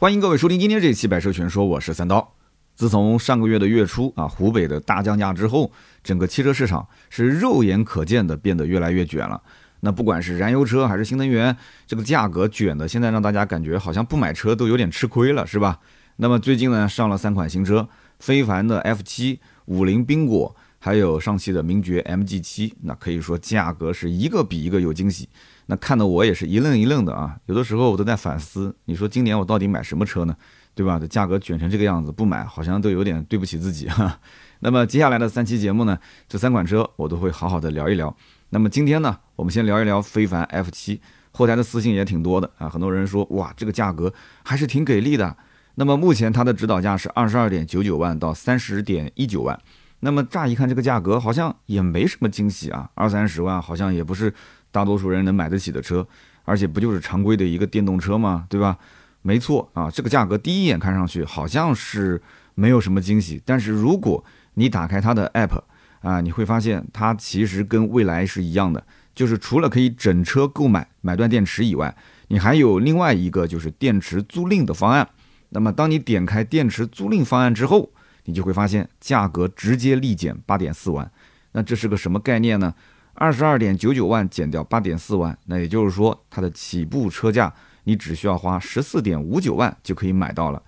欢迎各位收听今天这一期《百车全说》，我是三刀。自从上个月的月初啊，湖北的大降价之后，整个汽车市场是肉眼可见的变得越来越卷了。那不管是燃油车还是新能源，这个价格卷的，现在让大家感觉好像不买车都有点吃亏了，是吧？那么最近呢，上了三款新车，非凡的 F7、五菱缤果，还有上汽的名爵 MG7，那可以说价格是一个比一个有惊喜。那看得我也是一愣一愣的啊，有的时候我都在反思，你说今年我到底买什么车呢？对吧？这价格卷成这个样子，不买好像都有点对不起自己哈。那么接下来的三期节目呢，这三款车我都会好好的聊一聊。那么今天呢，我们先聊一聊非凡 F7，后台的私信也挺多的啊，很多人说哇，这个价格还是挺给力的。那么目前它的指导价是二十二点九九万到三十点一九万。那么乍一看这个价格好像也没什么惊喜啊，二三十万好像也不是。大多数人能买得起的车，而且不就是常规的一个电动车吗？对吧？没错啊，这个价格第一眼看上去好像是没有什么惊喜，但是如果你打开它的 app 啊，你会发现它其实跟蔚来是一样的，就是除了可以整车购买买断电池以外，你还有另外一个就是电池租赁的方案。那么当你点开电池租赁方案之后，你就会发现价格直接立减八点四万。那这是个什么概念呢？二十二点九九万减掉八点四万，那也就是说，它的起步车价你只需要花十四点五九万就可以买到了。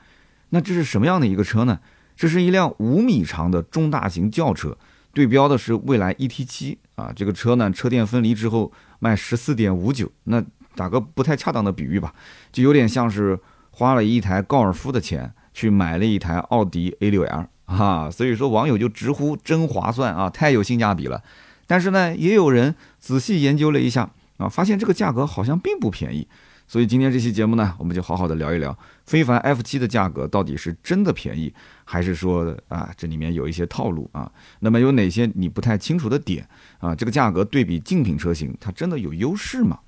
那这是什么样的一个车呢？这是一辆五米长的中大型轿车，对标的是蔚来 ET 七啊。这个车呢，车电分离之后卖十四点五九。那打个不太恰当的比喻吧，就有点像是花了一台高尔夫的钱去买了一台奥迪 A 六 L 啊。所以说网友就直呼真划算啊，太有性价比了。但是呢，也有人仔细研究了一下啊，发现这个价格好像并不便宜。所以今天这期节目呢，我们就好好的聊一聊非凡 F7 的价格到底是真的便宜，还是说啊这里面有一些套路啊？那么有哪些你不太清楚的点啊？这个价格对比竞品车型，它真的有优势吗？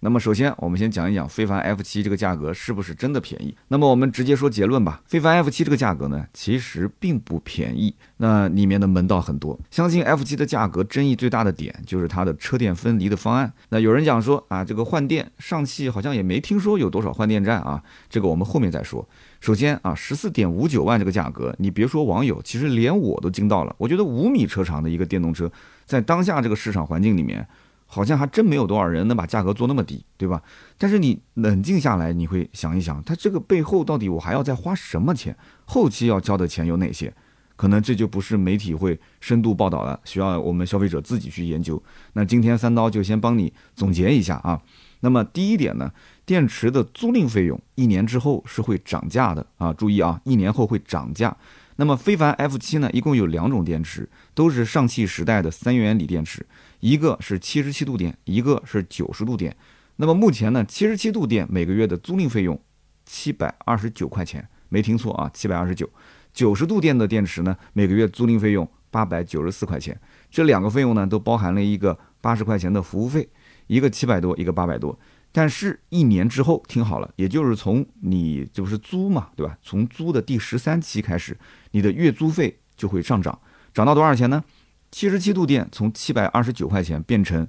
那么首先，我们先讲一讲非凡 F7 这个价格是不是真的便宜？那么我们直接说结论吧。非凡 F7 这个价格呢，其实并不便宜。那里面的门道很多。相信 F7 的价格争议最大的点就是它的车电分离的方案。那有人讲说啊，这个换电，上汽好像也没听说有多少换电站啊。这个我们后面再说。首先啊，十四点五九万这个价格，你别说网友，其实连我都惊到了。我觉得五米车长的一个电动车，在当下这个市场环境里面。好像还真没有多少人能把价格做那么低，对吧？但是你冷静下来，你会想一想，它这个背后到底我还要再花什么钱？后期要交的钱有哪些？可能这就不是媒体会深度报道了，需要我们消费者自己去研究。那今天三刀就先帮你总结一下啊。那么第一点呢，电池的租赁费用一年之后是会涨价的啊，注意啊，一年后会涨价。那么非凡 F7 呢，一共有两种电池，都是上汽时代的三元锂电池。一个是七十七度电，一个是九十度电。那么目前呢，七十七度电每个月的租赁费用七百二十九块钱，没听错啊，七百二十九。九十度电的电池呢，每个月租赁费用八百九十四块钱。这两个费用呢，都包含了一个八十块钱的服务费，一个七百多，一个八百多。但是，一年之后，听好了，也就是从你这不是租嘛，对吧？从租的第十三期开始，你的月租费就会上涨，涨到多少钱呢？七十七度电从七百二十九块钱变成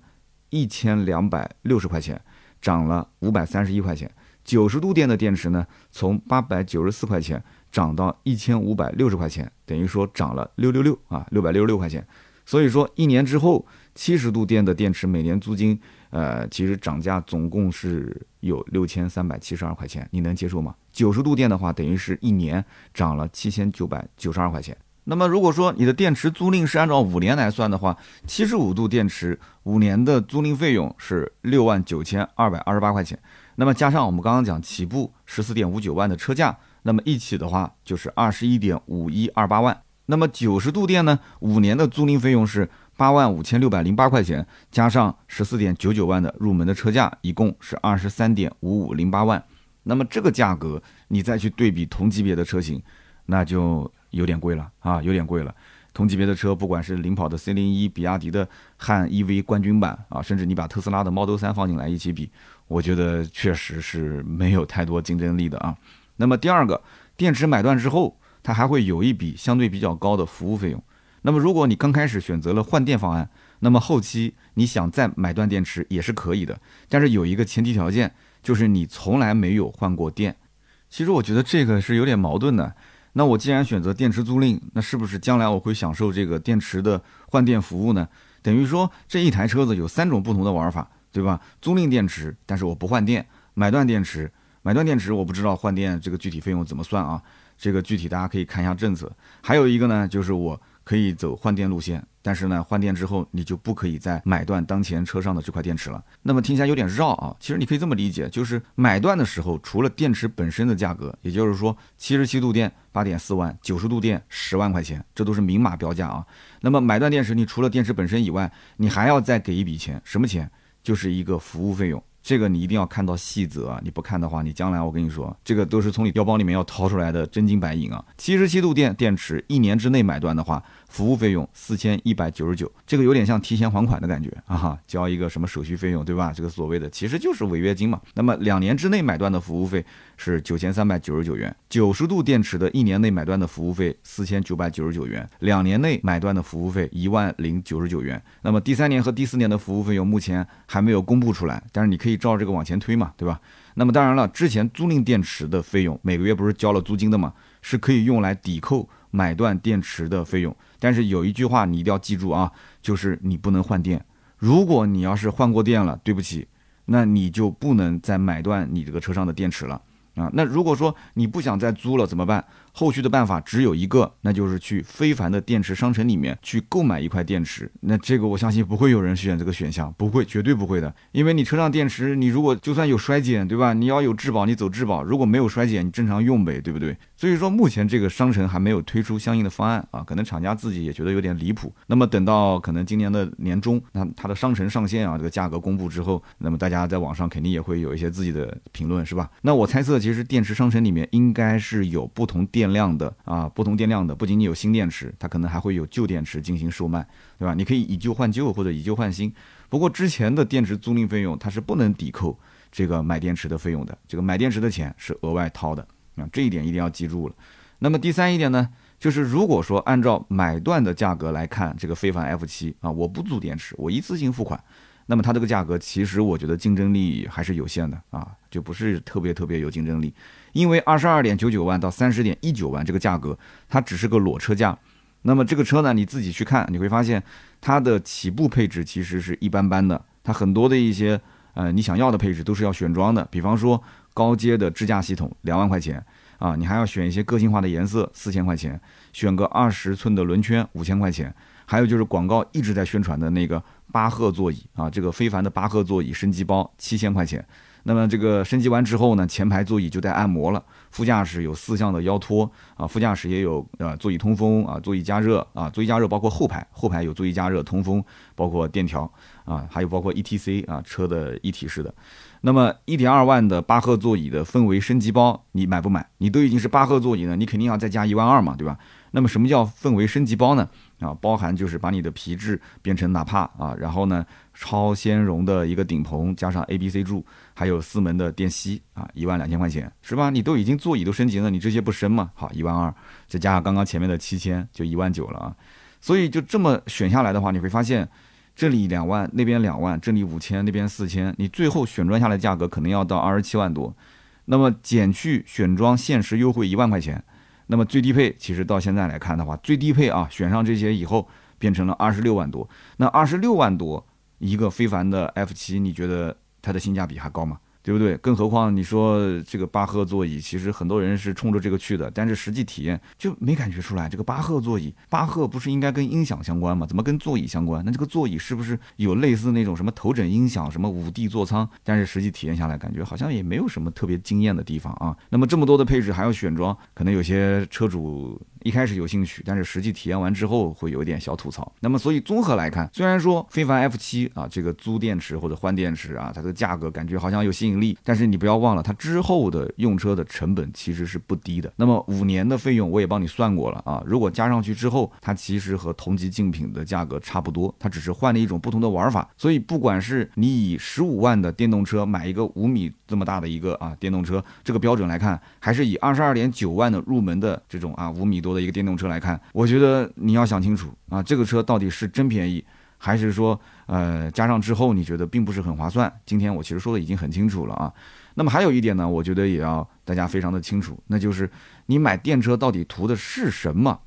一千两百六十块钱，涨了五百三十一块钱。九十度电的电池呢，从八百九十四块钱涨到一千五百六十块钱，等于说涨了六六六啊，六百六十六块钱。所以说一年之后，七十度电的电池每年租金，呃，其实涨价总共是有六千三百七十二块钱，你能接受吗？九十度电的话，等于是一年涨了七千九百九十二块钱。那么如果说你的电池租赁是按照五年来算的话，七十五度电池五年的租赁费用是六万九千二百二十八块钱。那么加上我们刚刚讲起步十四点五九万的车价，那么一起的话就是二十一点五一二八万。那么九十度电呢，五年的租赁费用是八万五千六百零八块钱，加上十四点九九万的入门的车价，一共是二十三点五五零八万。那么这个价格你再去对比同级别的车型，那就。有点贵了啊，有点贵了。同级别的车，不管是领跑的 C 零一、比亚迪的汉 EV 冠军版啊，甚至你把特斯拉的 Model 三放进来一起比，我觉得确实是没有太多竞争力的啊。那么第二个，电池买断之后，它还会有一笔相对比较高的服务费用。那么如果你刚开始选择了换电方案，那么后期你想再买断电池也是可以的，但是有一个前提条件，就是你从来没有换过电。其实我觉得这个是有点矛盾的。那我既然选择电池租赁，那是不是将来我会享受这个电池的换电服务呢？等于说这一台车子有三种不同的玩法，对吧？租赁电池，但是我不换电；买断电池，买断电池我不知道换电这个具体费用怎么算啊？这个具体大家可以看一下政策。还有一个呢，就是我可以走换电路线。但是呢，换电之后你就不可以再买断当前车上的这块电池了。那么听起来有点绕啊，其实你可以这么理解，就是买断的时候，除了电池本身的价格，也就是说七十七度电八点四万，九十度电十万块钱，这都是明码标价啊。那么买断电池，你除了电池本身以外，你还要再给一笔钱，什么钱？就是一个服务费用。这个你一定要看到细则啊！你不看的话，你将来我跟你说，这个都是从你腰包里面要掏出来的真金白银啊！七十七度电电池一年之内买断的话，服务费用四千一百九十九，这个有点像提前还款的感觉啊哈，交一个什么手续费用，对吧？这个所谓的其实就是违约金嘛。那么两年之内买断的服务费是九千三百九十九元，九十度电池的一年内买断的服务费四千九百九十九元，两年内买断的服务费一万零九十九元。那么第三年和第四年的服务费用目前还没有公布出来，但是你。可以照这个往前推嘛，对吧？那么当然了，之前租赁电池的费用每个月不是交了租金的嘛，是可以用来抵扣买断电池的费用。但是有一句话你一定要记住啊，就是你不能换电。如果你要是换过电了，对不起，那你就不能再买断你这个车上的电池了啊。那如果说你不想再租了怎么办？后续的办法只有一个，那就是去非凡的电池商城里面去购买一块电池。那这个我相信不会有人选这个选项，不会，绝对不会的。因为你车上电池，你如果就算有衰减，对吧？你要有质保，你走质保；如果没有衰减，你正常用呗，对不对？所以说目前这个商城还没有推出相应的方案啊，可能厂家自己也觉得有点离谱。那么等到可能今年的年中，那它的商城上线啊，这个价格公布之后，那么大家在网上肯定也会有一些自己的评论，是吧？那我猜测，其实电池商城里面应该是有不同电。量的啊，不同电量的，不仅仅有新电池，它可能还会有旧电池进行售卖，对吧？你可以以旧换旧或者以旧换新。不过之前的电池租赁费用它是不能抵扣这个买电池的费用的，这个买电池的钱是额外掏的这一点一定要记住了。那么第三一点呢，就是如果说按照买断的价格来看，这个非凡 F 七啊，我不租电池，我一次性付款。那么它这个价格其实我觉得竞争力还是有限的啊，就不是特别特别有竞争力。因为二十二点九九万到三十点一九万这个价格，它只是个裸车价。那么这个车呢，你自己去看，你会发现它的起步配置其实是一般般的。它很多的一些呃你想要的配置都是要选装的，比方说高阶的支架系统两万块钱啊，你还要选一些个性化的颜色四千块钱，选个二十寸的轮圈五千块钱，还有就是广告一直在宣传的那个。巴赫座椅啊，这个非凡的巴赫座椅升级包七千块钱。那么这个升级完之后呢，前排座椅就带按摩了，副驾驶有四项的腰托啊，副驾驶也有呃座椅通风啊，座椅加热啊，座椅加热包括后排，后排有座椅加热通风，包括电调啊，还有包括 ETC 啊，车的一体式的。那么一点二万的巴赫座椅的氛围升级包，你买不买？你都已经是巴赫座椅了，你肯定要再加一万二嘛，对吧？那么什么叫氛围升级包呢？啊，包含就是把你的皮质变成纳帕啊，然后呢，超纤绒的一个顶棚，加上 A、B、C 柱，还有四门的电吸啊，一万两千块钱是吧？你都已经座椅都升级了，你这些不升吗？好，一万二，再加上刚刚前面的七千，就一万九了啊。所以就这么选下来的话，你会发现这里两万，那边两万，这里五千，那边四千，你最后选装下来价格可能要到二十七万多，那么减去选装限时优惠一万块钱。那么最低配其实到现在来看的话，最低配啊选上这些以后变成了二十六万多。那二十六万多一个非凡的 F 七，你觉得它的性价比还高吗？对不对？更何况你说这个巴赫座椅，其实很多人是冲着这个去的，但是实际体验就没感觉出来。这个巴赫座椅，巴赫不是应该跟音响相关吗？怎么跟座椅相关？那这个座椅是不是有类似那种什么头枕音响、什么五 D 座舱？但是实际体验下来，感觉好像也没有什么特别惊艳的地方啊。那么这么多的配置还要选装，可能有些车主。一开始有兴趣，但是实际体验完之后会有一点小吐槽。那么，所以综合来看，虽然说非凡 F 七啊，这个租电池或者换电池啊，它的价格感觉好像有吸引力，但是你不要忘了，它之后的用车的成本其实是不低的。那么五年的费用我也帮你算过了啊，如果加上去之后，它其实和同级竞品的价格差不多，它只是换了一种不同的玩法。所以，不管是你以十五万的电动车买一个五米这么大的一个啊电动车这个标准来看，还是以二十二点九万的入门的这种啊五米多。多的一个电动车来看，我觉得你要想清楚啊，这个车到底是真便宜，还是说呃加上之后你觉得并不是很划算？今天我其实说的已经很清楚了啊。那么还有一点呢，我觉得也要大家非常的清楚，那就是你买电车到底图的是什么？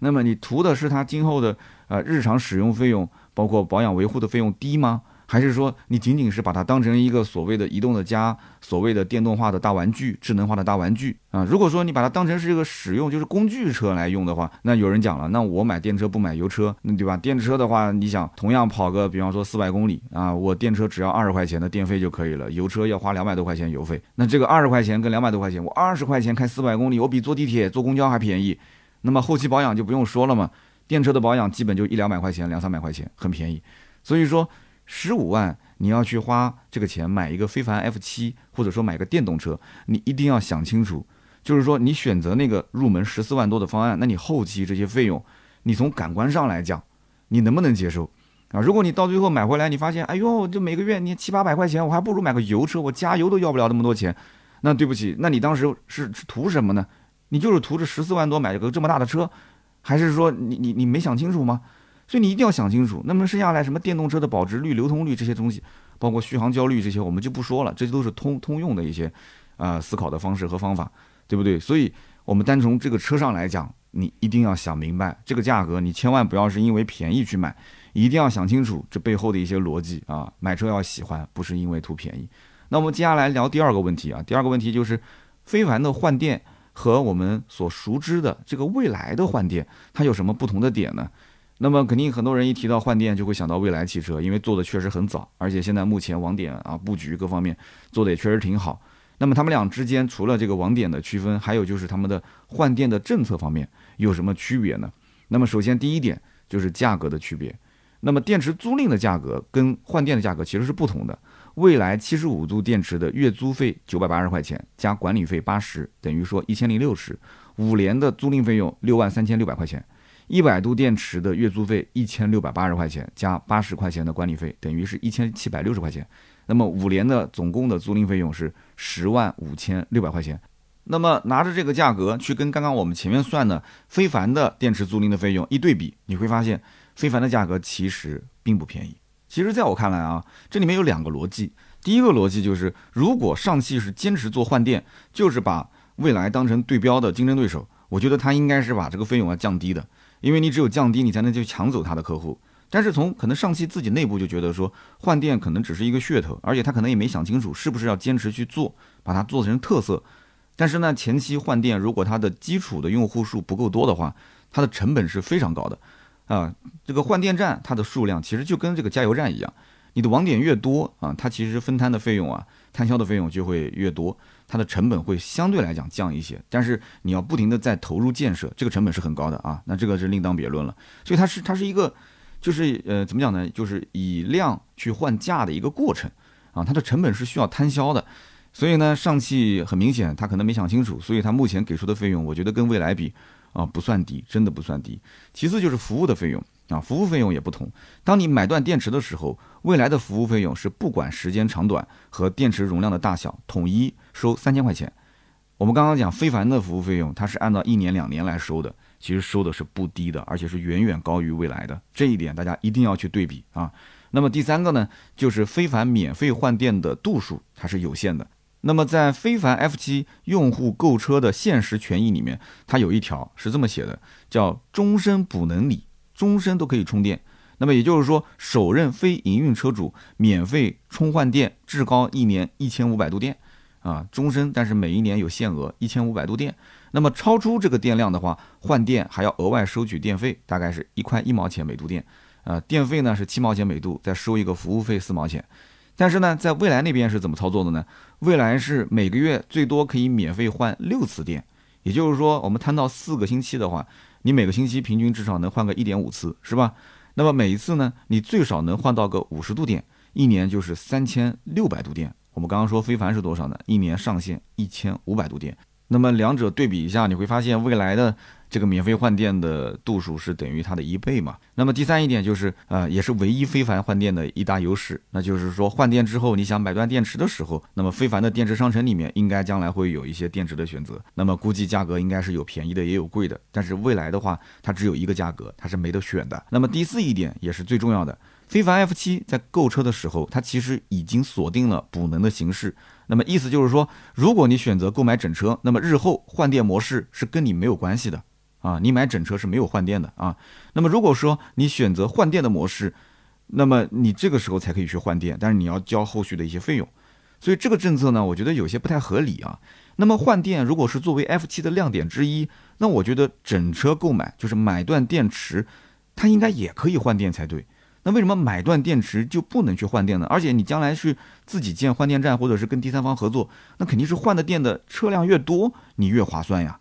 那么你图的是它今后的呃日常使用费用，包括保养维护的费用低吗？还是说你仅仅是把它当成一个所谓的移动的家，所谓的电动化的大玩具、智能化的大玩具啊？如果说你把它当成是一个使用，就是工具车来用的话，那有人讲了，那我买电车不买油车，那对吧？电车的话，你想同样跑个，比方说四百公里啊，我电车只要二十块钱的电费就可以了，油车要花两百多块钱油费。那这个二十块钱跟两百多块钱，我二十块钱开四百公里，我比坐地铁、坐公交还便宜。那么后期保养就不用说了嘛，电车的保养基本就一两百块钱，两三百块钱，很便宜。所以说十五万。你要去花这个钱买一个非凡 F 七，或者说买个电动车，你一定要想清楚，就是说你选择那个入门十四万多的方案，那你后期这些费用，你从感官上来讲，你能不能接受啊？如果你到最后买回来，你发现，哎呦，这每个月你七八百块钱，我还不如买个油车，我加油都要不了那么多钱，那对不起，那你当时是图什么呢？你就是图这十四万多买个这么大的车，还是说你你你没想清楚吗？所以你一定要想清楚，那么剩下来什么电动车的保值率、流通率这些东西，包括续航焦虑这些，我们就不说了，这些都是通通用的一些，啊思考的方式和方法，对不对？所以，我们单从这个车上来讲，你一定要想明白这个价格，你千万不要是因为便宜去买，一定要想清楚这背后的一些逻辑啊。买车要喜欢，不是因为图便宜。那我们接下来聊第二个问题啊，第二个问题就是非凡的换电和我们所熟知的这个未来的换电，它有什么不同的点呢？那么肯定很多人一提到换电就会想到蔚来汽车，因为做的确实很早，而且现在目前网点啊布局各方面做的也确实挺好。那么他们俩之间除了这个网点的区分，还有就是他们的换电的政策方面有什么区别呢？那么首先第一点就是价格的区别。那么电池租赁的价格跟换电的价格其实是不同的。蔚来七十五度电池的月租费九百八十块钱加管理费八十，等于说一千零六十。五年的租赁费用六万三千六百块钱。一百度电池的月租费一千六百八十块钱，加八十块钱的管理费，等于是一千七百六十块钱。那么五年的总共的租赁费用是十万五千六百块钱。那么拿着这个价格去跟刚刚我们前面算的非凡的电池租赁的费用一对比，你会发现非凡的价格其实并不便宜。其实在我看来啊，这里面有两个逻辑。第一个逻辑就是，如果上汽是坚持做换电，就是把未来当成对标的竞争对手，我觉得他应该是把这个费用要降低的。因为你只有降低，你才能去抢走他的客户。但是从可能上汽自己内部就觉得说换电可能只是一个噱头，而且他可能也没想清楚是不是要坚持去做，把它做成特色。但是呢，前期换电如果它的基础的用户数不够多的话，它的成本是非常高的啊。这个换电站它的数量其实就跟这个加油站一样，你的网点越多啊，它其实分摊的费用啊，摊销的费用就会越多。它的成本会相对来讲降一些，但是你要不停的在投入建设，这个成本是很高的啊。那这个是另当别论了。所以它是它是一个，就是呃怎么讲呢？就是以量去换价的一个过程啊。它的成本是需要摊销的。所以呢，上汽很明显，他可能没想清楚，所以他目前给出的费用，我觉得跟未来比啊不算低，真的不算低。其次就是服务的费用。啊，服务费用也不同。当你买断电池的时候，未来的服务费用是不管时间长短和电池容量的大小，统一收三千块钱。我们刚刚讲非凡的服务费用，它是按照一年两年来收的，其实收的是不低的，而且是远远高于未来的。这一点大家一定要去对比啊。那么第三个呢，就是非凡免费换电的度数它是有限的。那么在非凡 F 七用户购车的限时权益里面，它有一条是这么写的，叫终身补能礼。终身都可以充电，那么也就是说，首任非营运车主免费充换电，至高一年一千五百度电，啊，终身，但是每一年有限额一千五百度电。那么超出这个电量的话，换电还要额外收取电费，大概是一块一毛钱每度电，啊，电费呢是七毛钱每度，再收一个服务费四毛钱。但是呢，在未来那边是怎么操作的呢？未来是每个月最多可以免费换六次电，也就是说，我们摊到四个星期的话。你每个星期平均至少能换个一点五次，是吧？那么每一次呢，你最少能换到个五十度电，一年就是三千六百度电。我们刚刚说非凡是多少呢？一年上限一千五百度电。那么两者对比一下，你会发现未来的。这个免费换电的度数是等于它的一倍嘛？那么第三一点就是，呃，也是唯一非凡换电的一大优势，那就是说换电之后你想买断电池的时候，那么非凡的电池商城里面应该将来会有一些电池的选择。那么估计价格应该是有便宜的也有贵的，但是未来的话它只有一个价格，它是没得选的。那么第四一点也是最重要的，非凡 F 七在购车的时候，它其实已经锁定了补能的形式。那么意思就是说，如果你选择购买整车，那么日后换电模式是跟你没有关系的啊，你买整车是没有换电的啊。那么如果说你选择换电的模式，那么你这个时候才可以去换电，但是你要交后续的一些费用。所以这个政策呢，我觉得有些不太合理啊。那么换电如果是作为 F 七的亮点之一，那我觉得整车购买就是买断电池，它应该也可以换电才对。那为什么买断电池就不能去换电呢？而且你将来去自己建换电站，或者是跟第三方合作，那肯定是换的电的车辆越多，你越划算呀。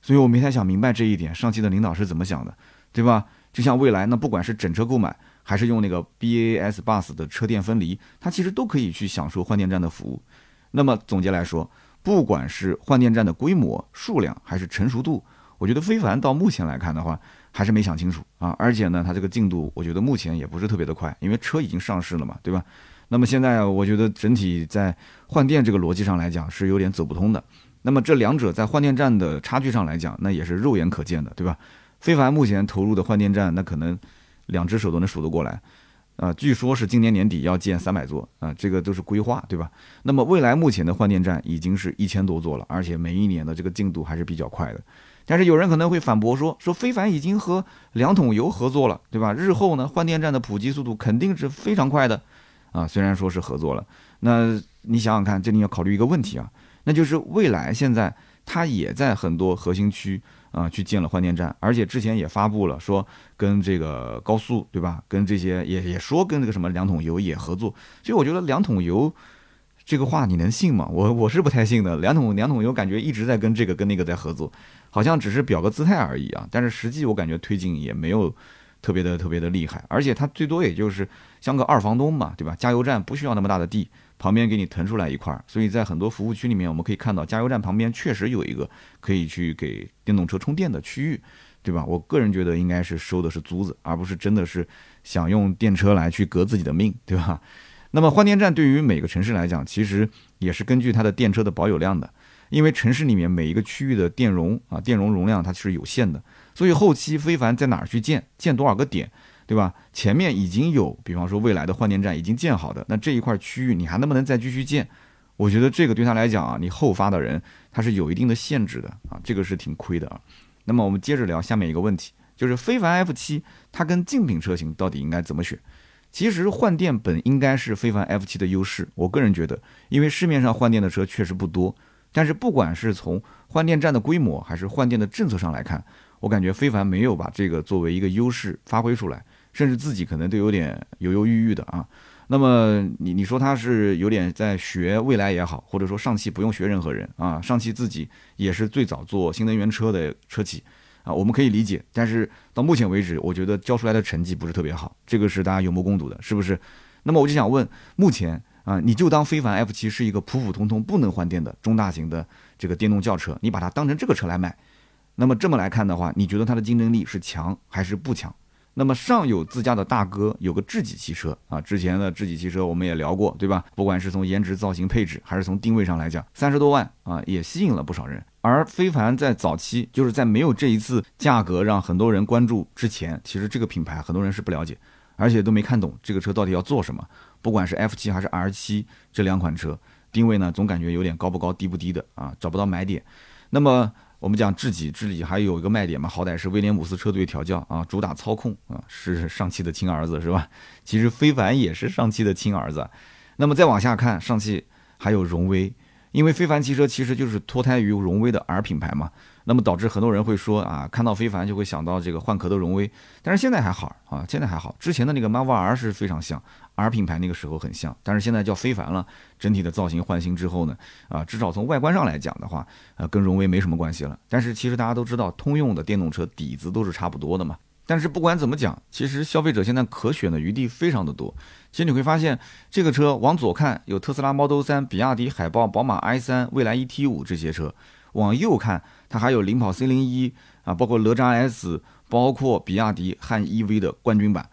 所以我没太想明白这一点，上汽的领导是怎么想的，对吧？就像未来，那不管是整车购买，还是用那个 BAS Bus 的车电分离，它其实都可以去享受换电站的服务。那么总结来说，不管是换电站的规模、数量，还是成熟度，我觉得非凡到目前来看的话。还是没想清楚啊，而且呢，它这个进度，我觉得目前也不是特别的快，因为车已经上市了嘛，对吧？那么现在我觉得整体在换电这个逻辑上来讲是有点走不通的。那么这两者在换电站的差距上来讲，那也是肉眼可见的，对吧？非凡目前投入的换电站，那可能两只手都能数得过来啊。据说是今年年底要建三百座啊，这个都是规划，对吧？那么未来目前的换电站已经是一千多座了，而且每一年的这个进度还是比较快的。但是有人可能会反驳说，说非凡已经和两桶油合作了，对吧？日后呢，换电站的普及速度肯定是非常快的，啊，虽然说是合作了，那你想想看，这里要考虑一个问题啊，那就是未来现在它也在很多核心区啊去建了换电站，而且之前也发布了说跟这个高速，对吧？跟这些也也说跟这个什么两桶油也合作，所以我觉得两桶油这个话你能信吗？我我是不太信的，两桶两桶油感觉一直在跟这个跟那个在合作。好像只是表个姿态而已啊，但是实际我感觉推进也没有特别的特别的厉害，而且它最多也就是像个二房东嘛，对吧？加油站不需要那么大的地，旁边给你腾出来一块儿，所以在很多服务区里面，我们可以看到加油站旁边确实有一个可以去给电动车充电的区域，对吧？我个人觉得应该是收的是租子，而不是真的是想用电车来去革自己的命，对吧？那么换电站对于每个城市来讲，其实也是根据它的电车的保有量的。因为城市里面每一个区域的电容啊，电容容量它是有限的，所以后期非凡在哪儿去建，建多少个点，对吧？前面已经有，比方说未来的换电站已经建好的，那这一块区域你还能不能再继续建？我觉得这个对他来讲啊，你后发的人他是有一定的限制的啊，这个是挺亏的啊。那么我们接着聊下面一个问题，就是非凡 F 七它跟竞品车型到底应该怎么选？其实换电本应该是非凡 F 七的优势，我个人觉得，因为市面上换电的车确实不多。但是不管是从换电站的规模，还是换电的政策上来看，我感觉非凡没有把这个作为一个优势发挥出来，甚至自己可能都有点犹犹豫豫的啊。那么你你说他是有点在学未来也好，或者说上汽不用学任何人啊，上汽自己也是最早做新能源车的车企啊，我们可以理解。但是到目前为止，我觉得交出来的成绩不是特别好，这个是大家有目共睹的，是不是？那么我就想问，目前。啊，你就当非凡 F 七是一个普普通通不能换电的中大型的这个电动轿车，你把它当成这个车来卖，那么这么来看的话，你觉得它的竞争力是强还是不强？那么上有自家的大哥，有个智己汽车啊，之前的智己汽车我们也聊过，对吧？不管是从颜值、造型、配置，还是从定位上来讲，三十多万啊，也吸引了不少人。而非凡在早期，就是在没有这一次价格让很多人关注之前，其实这个品牌很多人是不了解，而且都没看懂这个车到底要做什么。不管是 F 七还是 R 七这两款车，定位呢总感觉有点高不高低不低的啊，找不到买点。那么我们讲智己，智己还有一个卖点嘛，好歹是威廉姆斯车队调教啊，主打操控啊，是上汽的亲儿子是吧？其实非凡也是上汽的亲儿子。那么再往下看，上汽还有荣威，因为非凡汽车其实就是脱胎于荣威的 R 品牌嘛。那么导致很多人会说啊，看到非凡就会想到这个换壳的荣威，但是现在还好啊，现在还好。之前的那个 Marvel R 是非常像 R 品牌那个时候很像，但是现在叫非凡了，整体的造型换新之后呢，啊，至少从外观上来讲的话，呃，跟荣威没什么关系了。但是其实大家都知道，通用的电动车底子都是差不多的嘛。但是不管怎么讲，其实消费者现在可选的余地非常的多。其实你会发现，这个车往左看有特斯拉 Model 3、比亚迪海豹、宝马 i3、蔚来 ET5 这些车，往右看。它还有领跑 C 零一啊，包括哪吒 S，包括比亚迪汉 EV 的冠军版，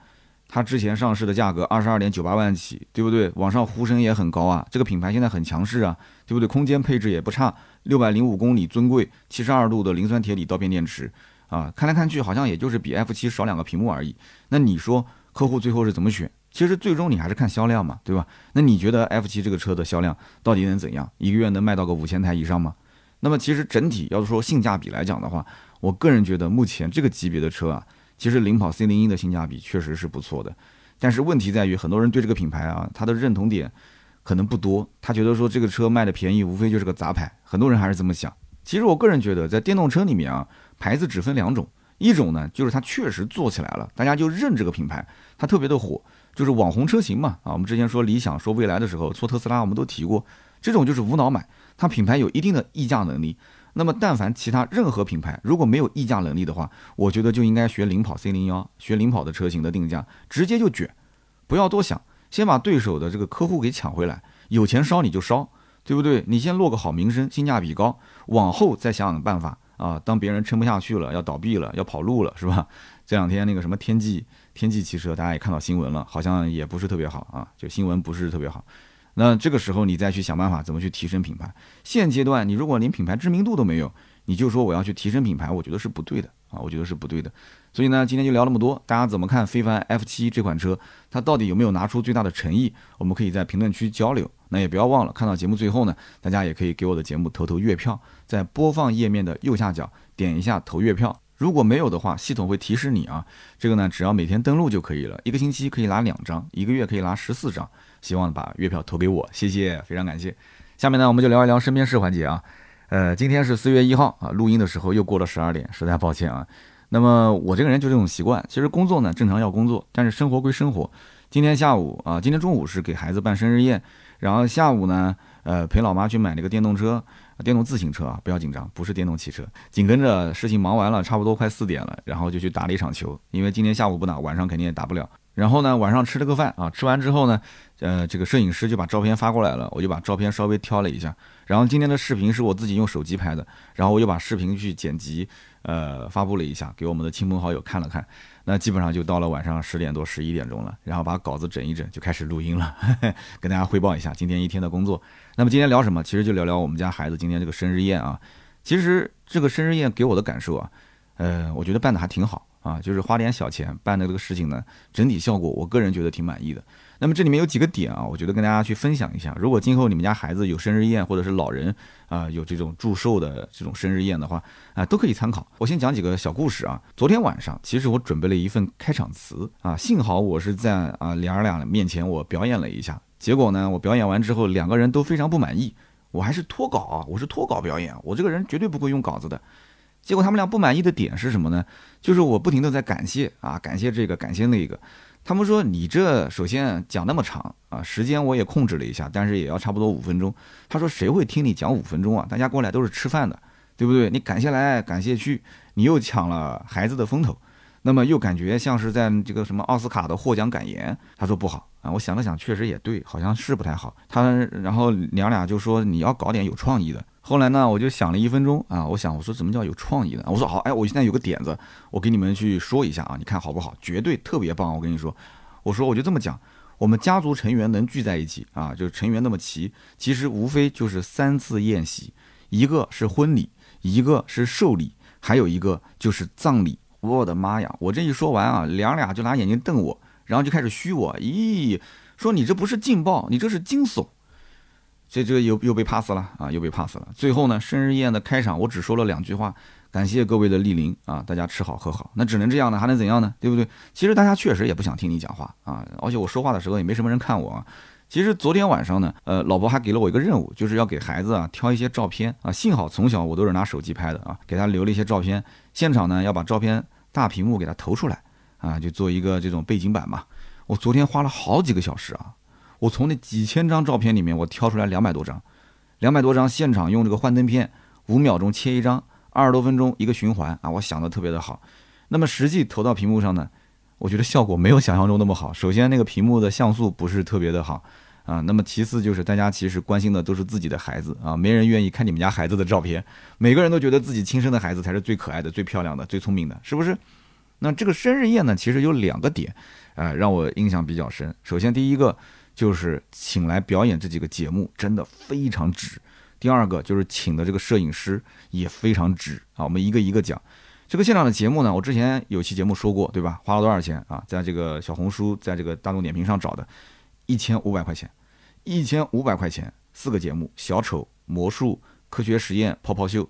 它之前上市的价格二十二点九八万起，对不对？网上呼声也很高啊，这个品牌现在很强势啊，对不对？空间配置也不差，六百零五公里尊贵，七十二度的磷酸铁锂刀片电池啊，看来看去好像也就是比 F 七少两个屏幕而已。那你说客户最后是怎么选其实最终你还是看销量嘛，对吧？那你觉得 F 七这个车的销量到底能怎样？一个月能卖到个五千台以上吗？那么其实整体要是说性价比来讲的话，我个人觉得目前这个级别的车啊，其实领跑 C 零一的性价比确实是不错的。但是问题在于，很多人对这个品牌啊，他的认同点可能不多，他觉得说这个车卖的便宜，无非就是个杂牌。很多人还是这么想。其实我个人觉得，在电动车里面啊，牌子只分两种，一种呢就是它确实做起来了，大家就认这个品牌，它特别的火。就是网红车型嘛，啊，我们之前说理想、说未来的时候，说特斯拉，我们都提过，这种就是无脑买，它品牌有一定的溢价能力。那么，但凡其他任何品牌如果没有溢价能力的话，我觉得就应该学领跑 C 零幺，学领跑的车型的定价，直接就卷，不要多想，先把对手的这个客户给抢回来，有钱烧你就烧，对不对？你先落个好名声，性价比高，往后再想想办法啊。当别人撑不下去了，要倒闭了，要跑路了，是吧？这两天那个什么天际。天际汽车，大家也看到新闻了，好像也不是特别好啊，就新闻不是特别好。那这个时候你再去想办法怎么去提升品牌。现阶段你如果连品牌知名度都没有，你就说我要去提升品牌，我觉得是不对的啊，我觉得是不对的。所以呢，今天就聊那么多，大家怎么看非凡 F 七这款车？它到底有没有拿出最大的诚意？我们可以在评论区交流。那也不要忘了，看到节目最后呢，大家也可以给我的节目投投月票，在播放页面的右下角点一下投月票。如果没有的话，系统会提示你啊。这个呢，只要每天登录就可以了。一个星期可以拿两张，一个月可以拿十四张。希望把月票投给我，谢谢，非常感谢。下面呢，我们就聊一聊身边事环节啊。呃，今天是四月一号啊，录音的时候又过了十二点，实在抱歉啊。那么我这个人就这种习惯，其实工作呢正常要工作，但是生活归生活。今天下午啊，今天中午是给孩子办生日宴，然后下午呢，呃，陪老妈去买了个电动车。电动自行车啊，不要紧张，不是电动汽车。紧跟着事情忙完了，差不多快四点了，然后就去打了一场球，因为今天下午不打，晚上肯定也打不了。然后呢，晚上吃了个饭啊，吃完之后呢，呃，这个摄影师就把照片发过来了，我就把照片稍微挑了一下。然后今天的视频是我自己用手机拍的，然后我又把视频去剪辑，呃，发布了一下，给我们的亲朋好友看了看。那基本上就到了晚上十点多、十一点钟了，然后把稿子整一整，就开始录音了，跟大家汇报一下今天一天的工作。那么今天聊什么？其实就聊聊我们家孩子今天这个生日宴啊。其实这个生日宴给我的感受啊，呃，我觉得办的还挺好啊，就是花点小钱办的这个事情呢，整体效果我个人觉得挺满意的。那么这里面有几个点啊，我觉得跟大家去分享一下。如果今后你们家孩子有生日宴，或者是老人啊有这种祝寿的这种生日宴的话啊，都可以参考。我先讲几个小故事啊。昨天晚上其实我准备了一份开场词啊，幸好我是在啊娘儿俩面前我表演了一下。结果呢，我表演完之后两个人都非常不满意。我还是脱稿啊，我是脱稿表演，我这个人绝对不会用稿子的。结果他们俩不满意的点是什么呢？就是我不停的在感谢啊，感谢这个，感谢那个。他们说你这首先讲那么长啊，时间我也控制了一下，但是也要差不多五分钟。他说谁会听你讲五分钟啊？大家过来都是吃饭的，对不对？你感谢来感谢去，你又抢了孩子的风头，那么又感觉像是在这个什么奥斯卡的获奖感言。他说不好啊，我想了想，确实也对，好像是不太好。他然后娘俩就说你要搞点有创意的。后来呢，我就想了一分钟啊，我想我说怎么叫有创意的？我说好，哎，我现在有个点子，我给你们去说一下啊，你看好不好？绝对特别棒！我跟你说，我说我就这么讲，我们家族成员能聚在一起啊，就是成员那么齐，其实无非就是三次宴席，一个是婚礼，一个是寿礼，还有一个就是葬礼。我的妈呀！我这一说完啊，娘俩就拿眼睛瞪我，然后就开始虚我，咦，说你这不是劲爆，你这是惊悚。这这个又又被 pass 了啊，又被 pass 了。最后呢，生日宴的开场，我只说了两句话，感谢各位的莅临啊，大家吃好喝好。那只能这样呢，还能怎样呢？对不对？其实大家确实也不想听你讲话啊，而且我说话的时候也没什么人看我。其实昨天晚上呢，呃，老婆还给了我一个任务，就是要给孩子啊挑一些照片啊。幸好从小我都是拿手机拍的啊，给他留了一些照片。现场呢要把照片大屏幕给他投出来啊，就做一个这种背景板嘛。我昨天花了好几个小时啊。我从那几千张照片里面，我挑出来两百多张，两百多张现场用这个幻灯片，五秒钟切一张，二十多分钟一个循环啊，我想的特别的好。那么实际投到屏幕上呢，我觉得效果没有想象中那么好。首先那个屏幕的像素不是特别的好啊，那么其次就是大家其实关心的都是自己的孩子啊，没人愿意看你们家孩子的照片，每个人都觉得自己亲生的孩子才是最可爱的、最漂亮的、最聪明的，是不是？那这个生日宴呢，其实有两个点，呃，让我印象比较深。首先第一个。就是请来表演这几个节目，真的非常值。第二个就是请的这个摄影师也非常值啊。我们一个一个讲。这个现场的节目呢，我之前有期节目说过，对吧？花了多少钱啊？在这个小红书，在这个大众点评上找的，一千五百块钱，一千五百块钱，四个节目：小丑、魔术、科学实验、泡泡秀。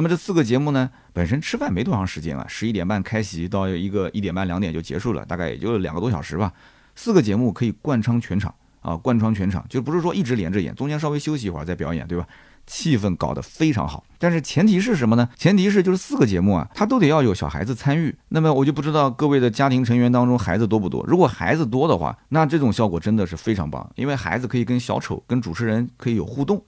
那么这四个节目呢，本身吃饭没多长时间啊，十一点半开席到一个一点半两点就结束了，大概也就两个多小时吧。四个节目可以贯穿全场啊，贯穿全场，就不是说一直连着演，中间稍微休息一会儿再表演，对吧？气氛搞得非常好，但是前提是什么呢？前提是就是四个节目啊，它都得要有小孩子参与。那么我就不知道各位的家庭成员当中孩子多不多。如果孩子多的话，那这种效果真的是非常棒，因为孩子可以跟小丑、跟主持人可以有互动。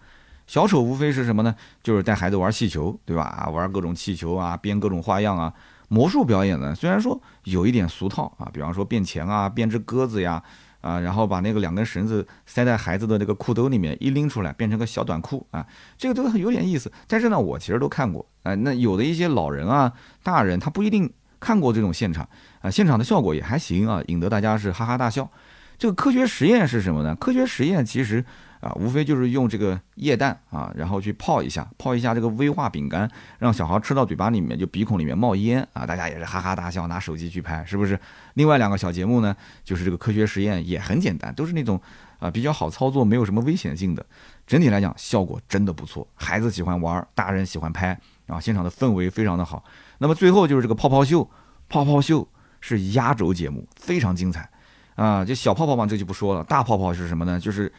小丑无非是什么呢？就是带孩子玩气球，对吧？玩各种气球啊，编各种花样啊。魔术表演呢，虽然说有一点俗套啊，比方说变钱啊，变只鸽子呀。啊，然后把那个两根绳子塞在孩子的那个裤兜里面，一拎出来变成个小短裤啊，这个都有点意思。但是呢，我其实都看过啊。那有的一些老人啊、大人，他不一定看过这种现场啊，现场的效果也还行啊，引得大家是哈哈大笑。这个科学实验是什么呢？科学实验其实。啊，无非就是用这个液氮啊，然后去泡一下，泡一下这个威化饼干，让小孩吃到嘴巴里面就鼻孔里面冒烟啊，大家也是哈哈大笑，拿手机去拍，是不是？另外两个小节目呢，就是这个科学实验也很简单，都是那种啊比较好操作，没有什么危险性的。整体来讲，效果真的不错，孩子喜欢玩，大人喜欢拍啊，现场的氛围非常的好。那么最后就是这个泡泡秀，泡泡秀是压轴节目，非常精彩啊。就小泡泡嘛，这就不说了，大泡泡是什么呢？就是。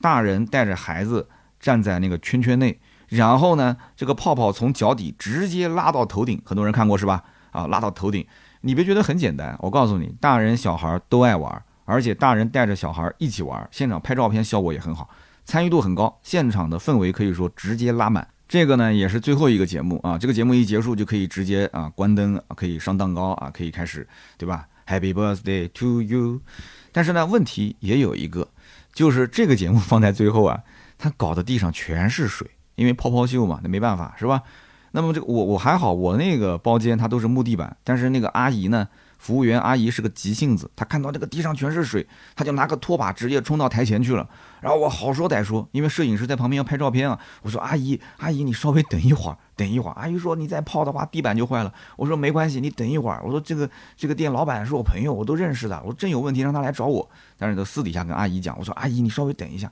大人带着孩子站在那个圈圈内，然后呢，这个泡泡从脚底直接拉到头顶，很多人看过是吧？啊，拉到头顶，你别觉得很简单，我告诉你，大人小孩都爱玩，而且大人带着小孩一起玩，现场拍照片效果也很好，参与度很高，现场的氛围可以说直接拉满。这个呢也是最后一个节目啊，这个节目一结束就可以直接啊关灯，可以上蛋糕啊，可以开始，对吧？Happy birthday to you。但是呢，问题也有一个。就是这个节目放在最后啊，他搞的地上全是水，因为泡泡袖嘛，那没办法是吧？那么这个我我还好，我那个包间它都是木地板，但是那个阿姨呢，服务员阿姨是个急性子，她看到这个地上全是水，她就拿个拖把直接冲到台前去了。然后我好说歹说，因为摄影师在旁边要拍照片啊，我说阿姨阿姨你稍微等一会儿。等一会儿，阿姨说你再泡的话，地板就坏了。我说没关系，你等一会儿。我说这个这个店老板是我朋友，我都认识的。我说真有问题让他来找我。但是都私底下跟阿姨讲，我说阿姨你稍微等一下，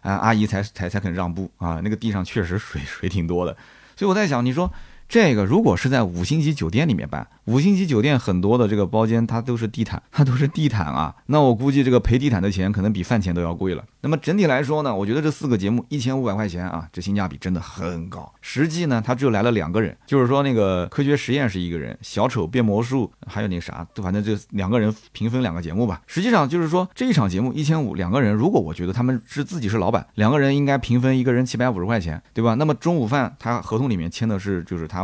啊，阿姨才才才肯让步啊。那个地上确实水水挺多的，所以我在想，你说。这个如果是在五星级酒店里面办，五星级酒店很多的这个包间它都是地毯，它都是地毯啊，那我估计这个赔地毯的钱可能比饭钱都要贵了。那么整体来说呢，我觉得这四个节目一千五百块钱啊，这性价比真的很高。实际呢，他只有来了两个人，就是说那个科学实验是一个人，小丑变魔术还有那啥，反正就两个人平分两个节目吧。实际上就是说这一场节目一千五，两个人如果我觉得他们是自己是老板，两个人应该平分一个人七百五十块钱，对吧？那么中午饭他合同里面签的是就是他。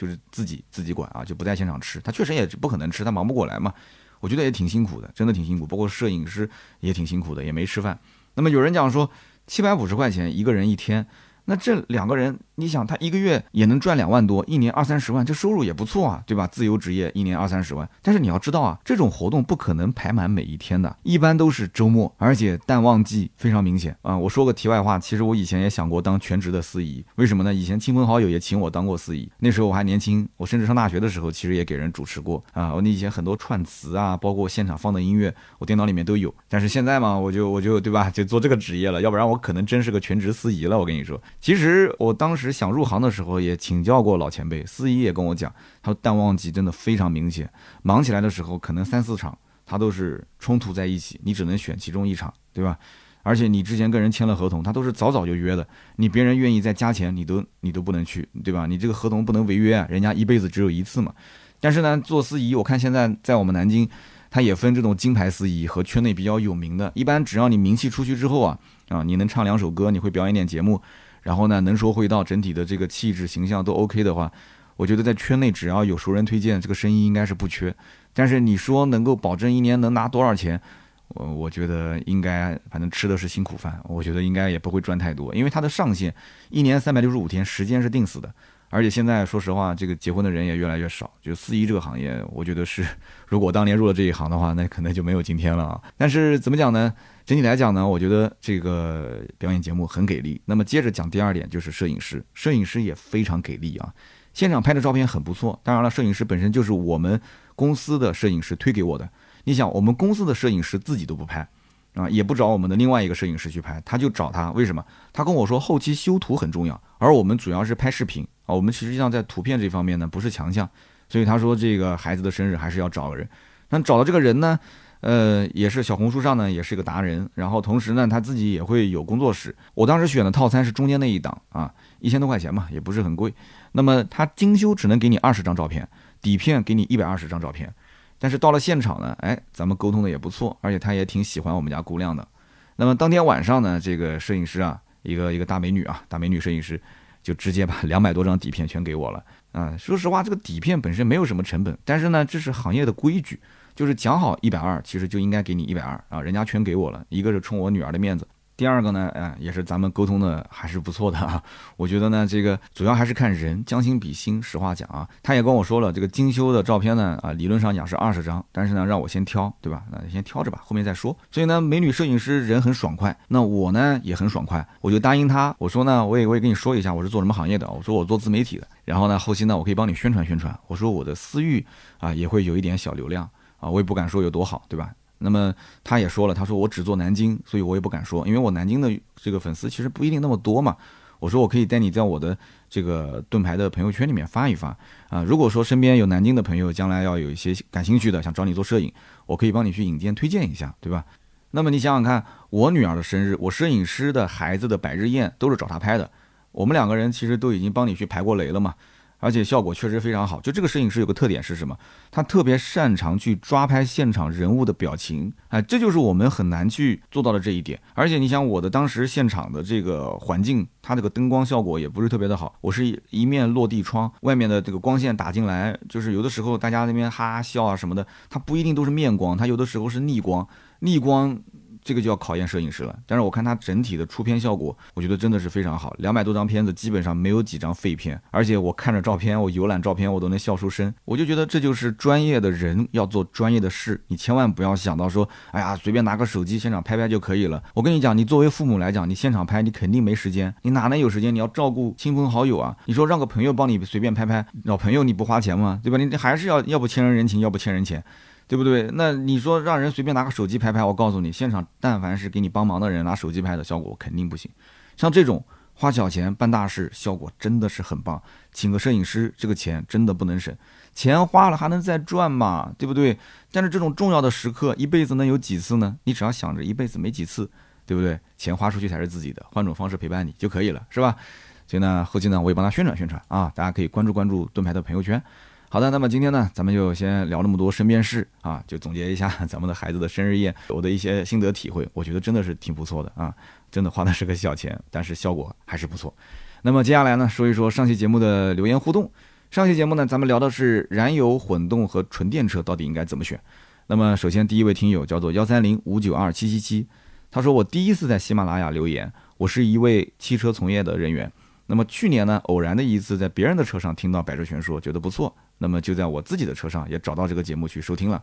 就是自己自己管啊，就不在现场吃。他确实也不可能吃，他忙不过来嘛。我觉得也挺辛苦的，真的挺辛苦。包括摄影师也挺辛苦的，也没吃饭。那么有人讲说，七百五十块钱一个人一天。那这两个人，你想他一个月也能赚两万多，一年二三十万，这收入也不错啊，对吧？自由职业一年二三十万，但是你要知道啊，这种活动不可能排满每一天的，一般都是周末，而且淡旺季非常明显啊。我说个题外话，其实我以前也想过当全职的司仪，为什么呢？以前亲朋好友也请我当过司仪，那时候我还年轻，我甚至上大学的时候，其实也给人主持过啊。我那以前很多串词啊，包括现场放的音乐，我电脑里面都有。但是现在嘛，我就我就对吧，就做这个职业了，要不然我可能真是个全职司仪了。我跟你说。其实我当时想入行的时候，也请教过老前辈，司仪也跟我讲，他说淡旺季真的非常明显，忙起来的时候可能三四场，他都是冲突在一起，你只能选其中一场，对吧？而且你之前跟人签了合同，他都是早早就约的，你别人愿意再加钱，你都你都不能去，对吧？你这个合同不能违约啊，人家一辈子只有一次嘛。但是呢，做司仪，我看现在在我们南京，他也分这种金牌司仪和圈内比较有名的，一般只要你名气出去之后啊，啊，你能唱两首歌，你会表演点节目。然后呢，能说会道，整体的这个气质形象都 OK 的话，我觉得在圈内只要有熟人推荐，这个生意应该是不缺。但是你说能够保证一年能拿多少钱，我我觉得应该，反正吃的是辛苦饭，我觉得应该也不会赚太多，因为它的上限一年三百六十五天，时间是定死的。而且现在说实话，这个结婚的人也越来越少。就司仪这个行业，我觉得是，如果当年入了这一行的话，那可能就没有今天了啊。但是怎么讲呢？整体来讲呢，我觉得这个表演节目很给力。那么接着讲第二点，就是摄影师，摄影师也非常给力啊。现场拍的照片很不错。当然了，摄影师本身就是我们公司的摄影师推给我的。你想，我们公司的摄影师自己都不拍，啊，也不找我们的另外一个摄影师去拍，他就找他。为什么？他跟我说后期修图很重要，而我们主要是拍视频啊。我们实际上在图片这方面呢不是强项，所以他说这个孩子的生日还是要找个人。那找到这个人呢？呃，也是小红书上呢，也是一个达人。然后同时呢，他自己也会有工作室。我当时选的套餐是中间那一档啊，一千多块钱嘛，也不是很贵。那么他精修只能给你二十张照片，底片给你一百二十张照片。但是到了现场呢，哎，咱们沟通的也不错，而且他也挺喜欢我们家姑娘的。那么当天晚上呢，这个摄影师啊，一个一个大美女啊，大美女摄影师就直接把 两百多张底片全给我了。啊，说实话，这个底片本身没有什么成本，但是呢，这是行业的规矩。就是讲好一百二，其实就应该给你一百二啊，人家全给我了。一个是冲我女儿的面子，第二个呢，哎，也是咱们沟通的还是不错的啊。我觉得呢，这个主要还是看人，将心比心。实话讲啊，他也跟我说了，这个精修的照片呢，啊，理论上讲是二十张，但是呢，让我先挑，对吧？那先挑着吧，后面再说。所以呢，美女摄影师人很爽快，那我呢也很爽快，我就答应他，我说呢，我也我也跟你说一下，我是做什么行业的，我说我做自媒体的，然后呢，后期呢，我可以帮你宣传宣传，我说我的私域啊也会有一点小流量。啊，我也不敢说有多好，对吧？那么他也说了，他说我只做南京，所以我也不敢说，因为我南京的这个粉丝其实不一定那么多嘛。我说我可以带你在我的这个盾牌的朋友圈里面发一发啊。如果说身边有南京的朋友，将来要有一些感兴趣的，想找你做摄影，我可以帮你去引荐推荐一下，对吧？那么你想想看，我女儿的生日，我摄影师的孩子的百日宴都是找他拍的，我们两个人其实都已经帮你去排过雷了嘛。而且效果确实非常好。就这个摄影师有个特点是什么？他特别擅长去抓拍现场人物的表情，哎，这就是我们很难去做到的这一点。而且你想，我的当时现场的这个环境，它这个灯光效果也不是特别的好。我是一面落地窗，外面的这个光线打进来，就是有的时候大家那边哈哈笑啊什么的，它不一定都是面光，它有的时候是逆光，逆光。这个就要考验摄影师了，但是我看他整体的出片效果，我觉得真的是非常好。两百多张片子，基本上没有几张废片，而且我看着照片，我游览照片，我都能笑出声。我就觉得这就是专业的人要做专业的事，你千万不要想到说，哎呀，随便拿个手机现场拍拍就可以了。我跟你讲，你作为父母来讲，你现场拍，你肯定没时间，你哪能有时间？你要照顾亲朋好友啊。你说让个朋友帮你随便拍拍，老朋友你不花钱吗？对吧？你还是要要不欠人人情，要不欠人钱。对不对？那你说让人随便拿个手机拍拍，我告诉你，现场但凡是给你帮忙的人拿手机拍的效果肯定不行。像这种花小钱办大事，效果真的是很棒。请个摄影师，这个钱真的不能省，钱花了还能再赚嘛？对不对？但是这种重要的时刻，一辈子能有几次呢？你只要想着一辈子没几次，对不对？钱花出去才是自己的，换种方式陪伴你就可以了，是吧？所以呢，后期呢，我也帮他宣传宣传啊，大家可以关注关注盾牌的朋友圈。好的，那么今天呢，咱们就先聊那么多身边事啊，就总结一下 咱们的孩子的生日宴，我的一些心得体会，我觉得真的是挺不错的啊，真的花的是个小钱，但是效果还是不错。那么接下来呢，说一说上期节目的留言互动。上期节目呢，咱们聊的是燃油、混动和纯电车到底应该怎么选。那么首先第一位听友叫做幺三零五九二七七七，他说我第一次在喜马拉雅留言，我是一位汽车从业的人员。那么去年呢，偶然的一次在别人的车上听到《百车全说》，觉得不错，那么就在我自己的车上也找到这个节目去收听了。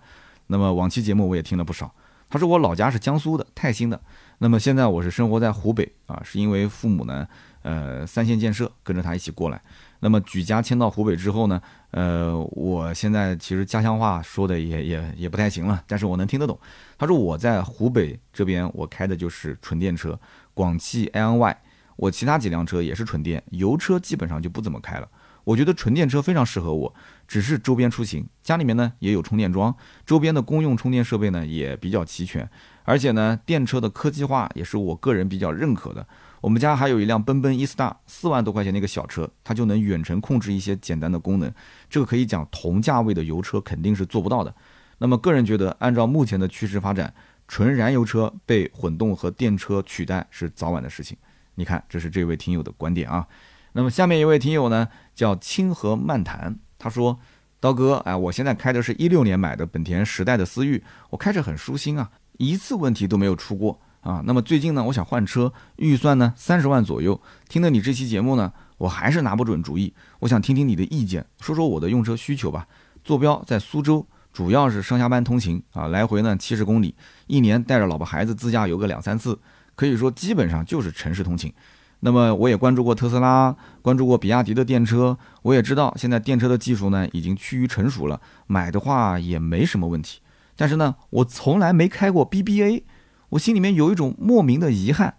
那么往期节目我也听了不少。他说我老家是江苏的泰兴的，那么现在我是生活在湖北啊，是因为父母呢，呃，三线建设跟着他一起过来。那么举家迁到湖北之后呢，呃，我现在其实家乡话说的也也也不太行了，但是我能听得懂。他说我在湖北这边我开的就是纯电车，广汽埃安 Y。我其他几辆车也是纯电，油车基本上就不怎么开了。我觉得纯电车非常适合我，只是周边出行，家里面呢也有充电桩，周边的公用充电设备呢也比较齐全，而且呢电车的科技化也是我个人比较认可的。我们家还有一辆奔奔 e-star，四万多块钱的一个小车，它就能远程控制一些简单的功能，这个可以讲同价位的油车肯定是做不到的。那么个人觉得，按照目前的趋势发展，纯燃油车被混动和电车取代是早晚的事情。你看，这是这位听友的观点啊。那么下面一位听友呢，叫清河漫谈，他说：“刀哥，哎，我现在开的是一六年买的本田时代的思域，我开着很舒心啊，一次问题都没有出过啊。那么最近呢，我想换车，预算呢三十万左右。听了你这期节目呢，我还是拿不准主意，我想听听你的意见，说说我的用车需求吧。坐标在苏州，主要是上下班通勤啊，来回呢七十公里，一年带着老婆孩子自驾游个两三次。”可以说基本上就是城市通勤，那么我也关注过特斯拉，关注过比亚迪的电车，我也知道现在电车的技术呢已经趋于成熟了，买的话也没什么问题。但是呢，我从来没开过 BBA，我心里面有一种莫名的遗憾。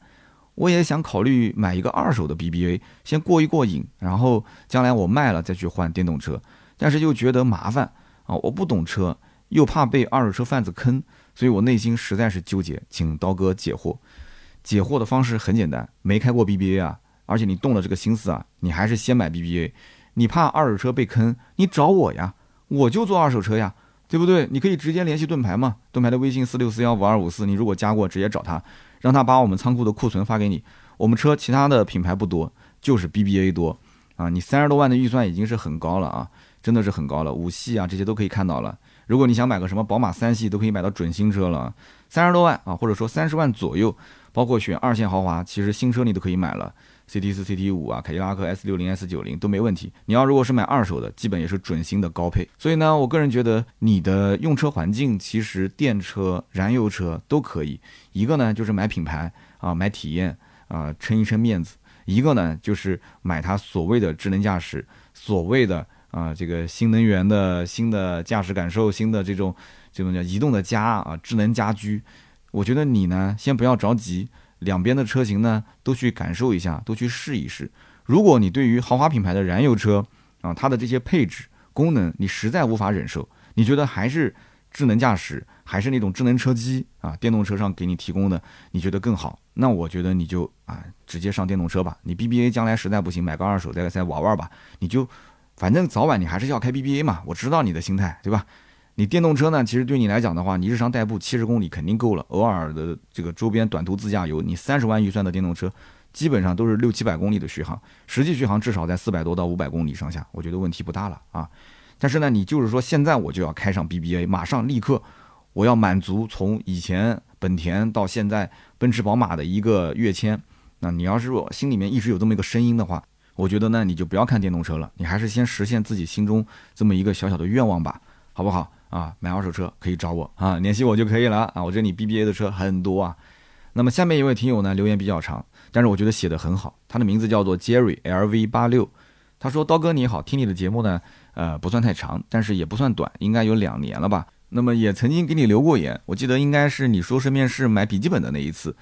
我也想考虑买一个二手的 BBA，先过一过瘾，然后将来我卖了再去换电动车。但是又觉得麻烦啊，我不懂车，又怕被二手车贩子坑，所以我内心实在是纠结，请刀哥解惑。解惑的方式很简单，没开过 BBA 啊，而且你动了这个心思啊，你还是先买 BBA。你怕二手车被坑，你找我呀，我就做二手车呀，对不对？你可以直接联系盾牌嘛，盾牌的微信四六四幺五二五四，你如果加过，直接找他，让他把我们仓库的库存发给你。我们车其他的品牌不多，就是 BBA 多啊。你三十多万的预算已经是很高了啊，真的是很高了，五系啊这些都可以看到了。如果你想买个什么宝马三系，都可以买到准新车了，三十多万啊，或者说三十万左右。包括选二线豪华，其实新车你都可以买了，CT 四、CT 五啊，凯迪拉克 S 六零、S 九零都没问题。你要如果是买二手的，基本也是准新的高配。所以呢，我个人觉得你的用车环境其实电车、燃油车都可以。一个呢就是买品牌啊，买体验啊，撑一撑面子；一个呢就是买它所谓的智能驾驶，所谓的啊这个新能源的新的驾驶感受，新的这种这种叫移动的家啊，智能家居。我觉得你呢，先不要着急，两边的车型呢都去感受一下，都去试一试。如果你对于豪华品牌的燃油车啊，它的这些配置功能你实在无法忍受，你觉得还是智能驾驶，还是那种智能车机啊，电动车上给你提供的，你觉得更好？那我觉得你就啊，直接上电动车吧。你 BBA 将来实在不行，买个二手再再玩玩吧。你就反正早晚你还是要开 BBA 嘛，我知道你的心态，对吧？你电动车呢？其实对你来讲的话，你日常代步七十公里肯定够了。偶尔的这个周边短途自驾游，你三十万预算的电动车，基本上都是六七百公里的续航，实际续航至少在四百多到五百公里上下，我觉得问题不大了啊。但是呢，你就是说现在我就要开上 BBA，马上立刻，我要满足从以前本田到现在奔驰宝马的一个跃迁。那你要是说心里面一直有这么一个声音的话，我觉得呢，你就不要看电动车了，你还是先实现自己心中这么一个小小的愿望吧，好不好？啊，买二手车可以找我啊，联系我就可以了啊。我这里 BBA 的车很多啊。那么下面一位听友呢，留言比较长，但是我觉得写的很好。他的名字叫做 Jerry LV 八六，他说：刀哥你好，听你的节目呢，呃，不算太长，但是也不算短，应该有两年了吧。那么也曾经给你留过言，我记得应该是你说是面试买笔记本的那一次。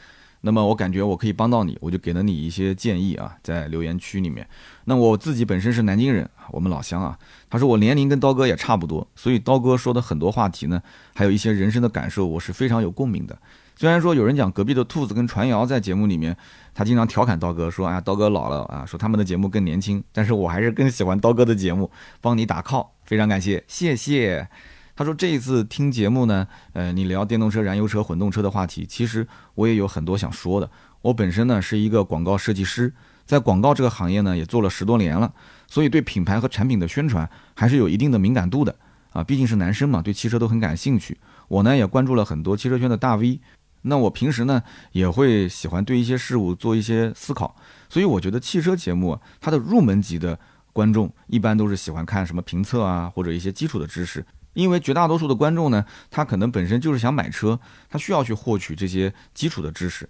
那么我感觉我可以帮到你，我就给了你一些建议啊，在留言区里面。那我自己本身是南京人，我们老乡啊。他说我年龄跟刀哥也差不多，所以刀哥说的很多话题呢，还有一些人生的感受，我是非常有共鸣的。虽然说有人讲隔壁的兔子跟传谣在节目里面，他经常调侃刀哥说，哎，刀哥老了啊，说他们的节目更年轻，但是我还是更喜欢刀哥的节目，帮你打 call，非常感谢，谢谢。他说这一次听节目呢，呃，你聊电动车、燃油车、混动车的话题，其实我也有很多想说的。我本身呢是一个广告设计师，在广告这个行业呢也做了十多年了，所以对品牌和产品的宣传还是有一定的敏感度的啊。毕竟是男生嘛，对汽车都很感兴趣。我呢也关注了很多汽车圈的大 V，那我平时呢也会喜欢对一些事物做一些思考，所以我觉得汽车节目它的入门级的观众一般都是喜欢看什么评测啊，或者一些基础的知识。因为绝大多数的观众呢，他可能本身就是想买车，他需要去获取这些基础的知识。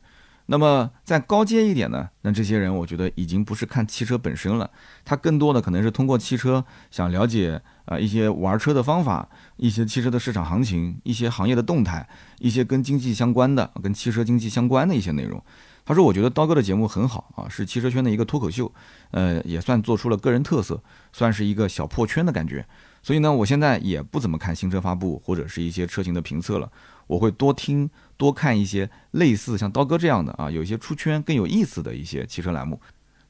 那么再高阶一点呢，那这些人我觉得已经不是看汽车本身了，他更多的可能是通过汽车想了解啊一些玩车的方法，一些汽车的市场行情，一些行业的动态，一些跟经济相关的、跟汽车经济相关的一些内容。他说：“我觉得刀哥的节目很好啊，是汽车圈的一个脱口秀，呃，也算做出了个人特色，算是一个小破圈的感觉。”所以呢，我现在也不怎么看新车发布或者是一些车型的评测了，我会多听多看一些类似像刀哥这样的啊，有一些出圈更有意思的一些汽车栏目。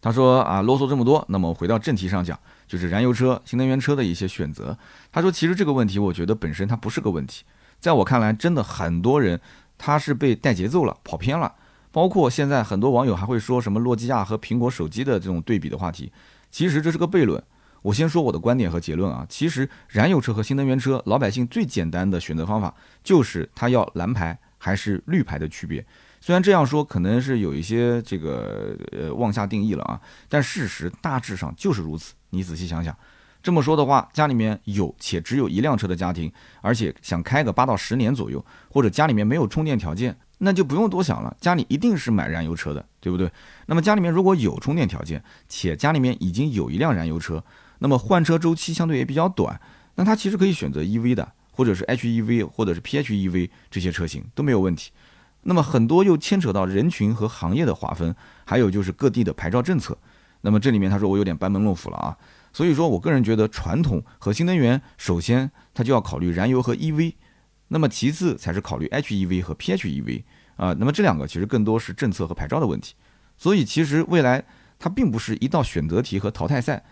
他说啊，啰嗦这么多，那么回到正题上讲，就是燃油车、新能源车的一些选择。他说，其实这个问题，我觉得本身它不是个问题，在我看来，真的很多人他是被带节奏了，跑偏了。包括现在很多网友还会说什么诺基亚和苹果手机的这种对比的话题，其实这是个悖论。我先说我的观点和结论啊，其实燃油车和新能源车，老百姓最简单的选择方法就是它要蓝牌还是绿牌的区别。虽然这样说可能是有一些这个呃妄下定义了啊，但事实大致上就是如此。你仔细想想，这么说的话，家里面有且只有一辆车的家庭，而且想开个八到十年左右，或者家里面没有充电条件，那就不用多想了，家里一定是买燃油车的，对不对？那么家里面如果有充电条件，且家里面已经有一辆燃油车，那么换车周期相对也比较短，那它其实可以选择 EV 的，或者是 HEV 或者是 PHEV 这些车型都没有问题。那么很多又牵扯到人群和行业的划分，还有就是各地的牌照政策。那么这里面他说我有点班门弄斧了啊，所以说我个人觉得传统和新能源，首先它就要考虑燃油和 EV。那么其次才是考虑 HEV 和 PHEV 啊，那么这两个其实更多是政策和牌照的问题，所以其实未来它并不是一道选择题和淘汰赛，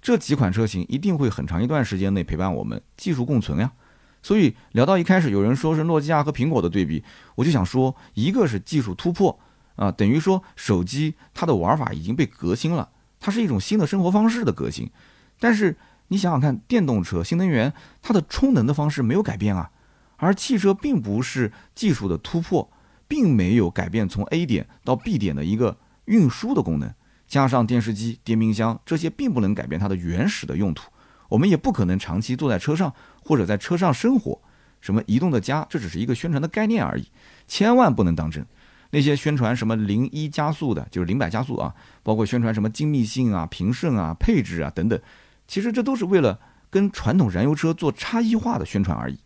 这几款车型一定会很长一段时间内陪伴我们，技术共存呀。所以聊到一开始有人说是诺基亚和苹果的对比，我就想说，一个是技术突破啊，等于说手机它的玩法已经被革新了，它是一种新的生活方式的革新，但是你想想看，电动车、新能源它的充能的方式没有改变啊。而汽车并不是技术的突破，并没有改变从 A 点到 B 点的一个运输的功能。加上电视机、电冰箱这些，并不能改变它的原始的用途。我们也不可能长期坐在车上或者在车上生活。什么移动的家，这只是一个宣传的概念而已，千万不能当真。那些宣传什么零一加速的，就是零百加速啊，包括宣传什么精密性啊、平顺啊、配置啊等等，其实这都是为了跟传统燃油车做差异化的宣传而已。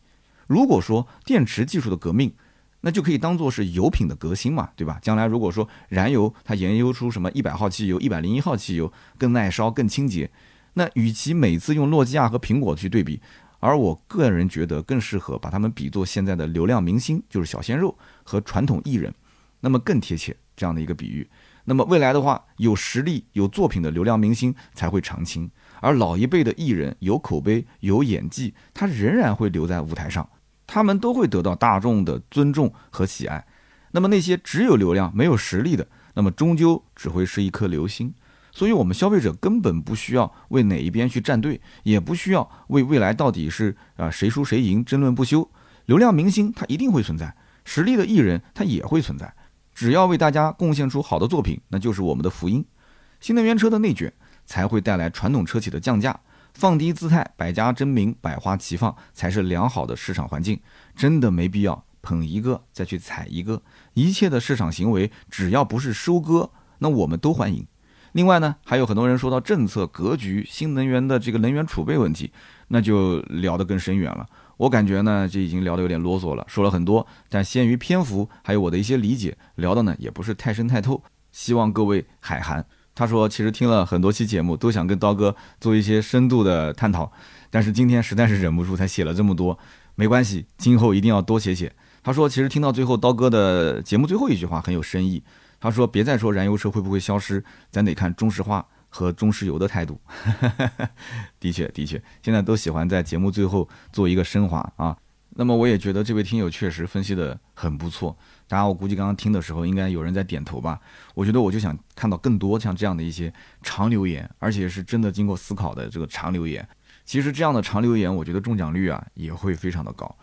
如果说电池技术的革命，那就可以当做是油品的革新嘛，对吧？将来如果说燃油它研究出什么一百号汽油、一百零一号汽油更耐烧、更清洁，那与其每次用诺基亚和苹果去对比，而我个人觉得更适合把他们比作现在的流量明星，就是小鲜肉和传统艺人，那么更贴切这样的一个比喻。那么未来的话，有实力、有作品的流量明星才会长青，而老一辈的艺人有口碑、有演技，他仍然会留在舞台上。他们都会得到大众的尊重和喜爱，那么那些只有流量没有实力的，那么终究只会是一颗流星。所以，我们消费者根本不需要为哪一边去站队，也不需要为未来到底是啊谁输谁赢争论不休。流量明星他一定会存在，实力的艺人他也会存在，只要为大家贡献出好的作品，那就是我们的福音。新能源车的内卷才会带来传统车企的降价。放低姿态，百家争鸣，百花齐放，才是良好的市场环境。真的没必要捧一个再去踩一个。一切的市场行为，只要不是收割，那我们都欢迎。另外呢，还有很多人说到政策格局、新能源的这个能源储备问题，那就聊得更深远了。我感觉呢，这已经聊得有点啰嗦了，说了很多，但限于篇幅，还有我的一些理解，聊的呢也不是太深太透。希望各位海涵。他说：“其实听了很多期节目，都想跟刀哥做一些深度的探讨，但是今天实在是忍不住才写了这么多。没关系，今后一定要多写写。”他说：“其实听到最后，刀哥的节目最后一句话很有深意。他说：‘别再说燃油车会不会消失，咱得看中石化和中石油的态度。’的确，的确，现在都喜欢在节目最后做一个升华啊。那么我也觉得这位听友确实分析的很不错。”当然，我估计刚刚听的时候，应该有人在点头吧。我觉得我就想看到更多像这样的一些长留言，而且是真的经过思考的这个长留言。其实这样的长留言，我觉得中奖率啊也会非常的高。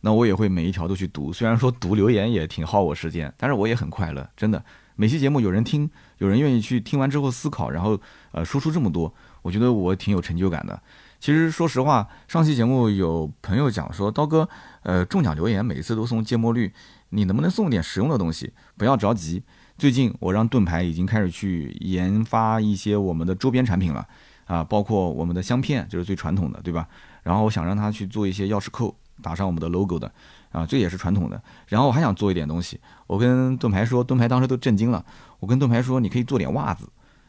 那我也会每一条都去读，虽然说读留言也挺耗我时间，但是我也很快乐。真的，每期节目有人听，有人愿意去听完之后思考，然后呃说出这么多，我觉得我挺有成就感的。其实说实话，上期节目有朋友讲说，刀哥，呃中奖留言每次都送芥末绿。你能不能送点实用的东西？不要着急。最近我让盾牌已经开始去研发一些我们的周边产品了，啊，包括我们的香片，就是最传统的，对吧？然后我想让他去做一些钥匙扣，打上我们的 logo 的，啊，这也是传统的。然后我还想做一点东西，我跟盾牌说，盾牌当时都震惊了。我跟盾牌说，你可以做点袜子，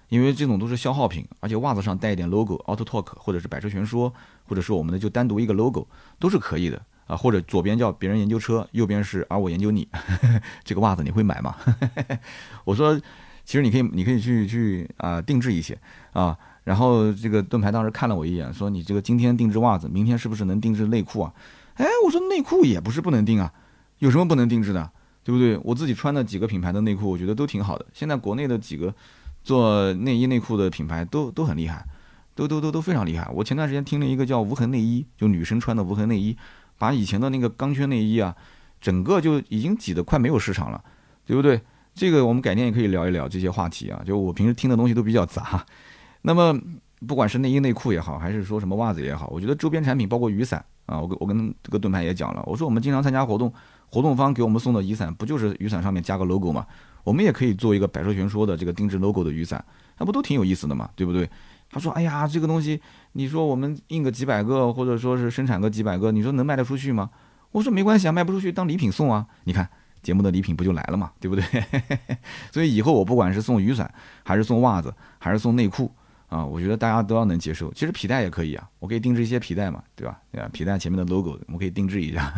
因为这种都是消耗品，而且袜子上带一点 logo，Auto Talk 或者是百车全说，或者是我们的就单独一个 logo 都是可以的。啊，或者左边叫别人研究车，右边是而我研究你，这个袜子你会买吗？我说，其实你可以，你可以去去啊定制一些啊。然后这个盾牌当时看了我一眼，说你这个今天定制袜子，明天是不是能定制内裤啊？哎，我说内裤也不是不能定啊，有什么不能定制的，对不对？我自己穿的几个品牌的内裤，我觉得都挺好的。现在国内的几个做内衣内裤的品牌都都很厉害，都都都都非常厉害。我前段时间听了一个叫无痕内衣，就女生穿的无痕内衣。把以前的那个钢圈内衣啊，整个就已经挤得快没有市场了，对不对？这个我们改天也可以聊一聊这些话题啊。就我平时听的东西都比较杂，那么不管是内衣内裤也好，还是说什么袜子也好，我觉得周边产品包括雨伞啊，我跟我跟这个盾牌也讲了，我说我们经常参加活动，活动方给我们送的雨伞不就是雨伞上面加个 logo 吗？我们也可以做一个百兽全说的这个定制 logo 的雨伞，那不都挺有意思的嘛，对不对？他说，哎呀，这个东西，你说我们印个几百个，或者说是生产个几百个，你说能卖得出去吗？我说没关系啊，卖不出去当礼品送啊，你看。节目的礼品不就来了嘛，对不对？所以以后我不管是送雨伞，还是送袜子，还是送内裤啊，我觉得大家都要能接受。其实皮带也可以啊，我可以定制一些皮带嘛，对吧？对吧？皮带前面的 logo 我们可以定制一下。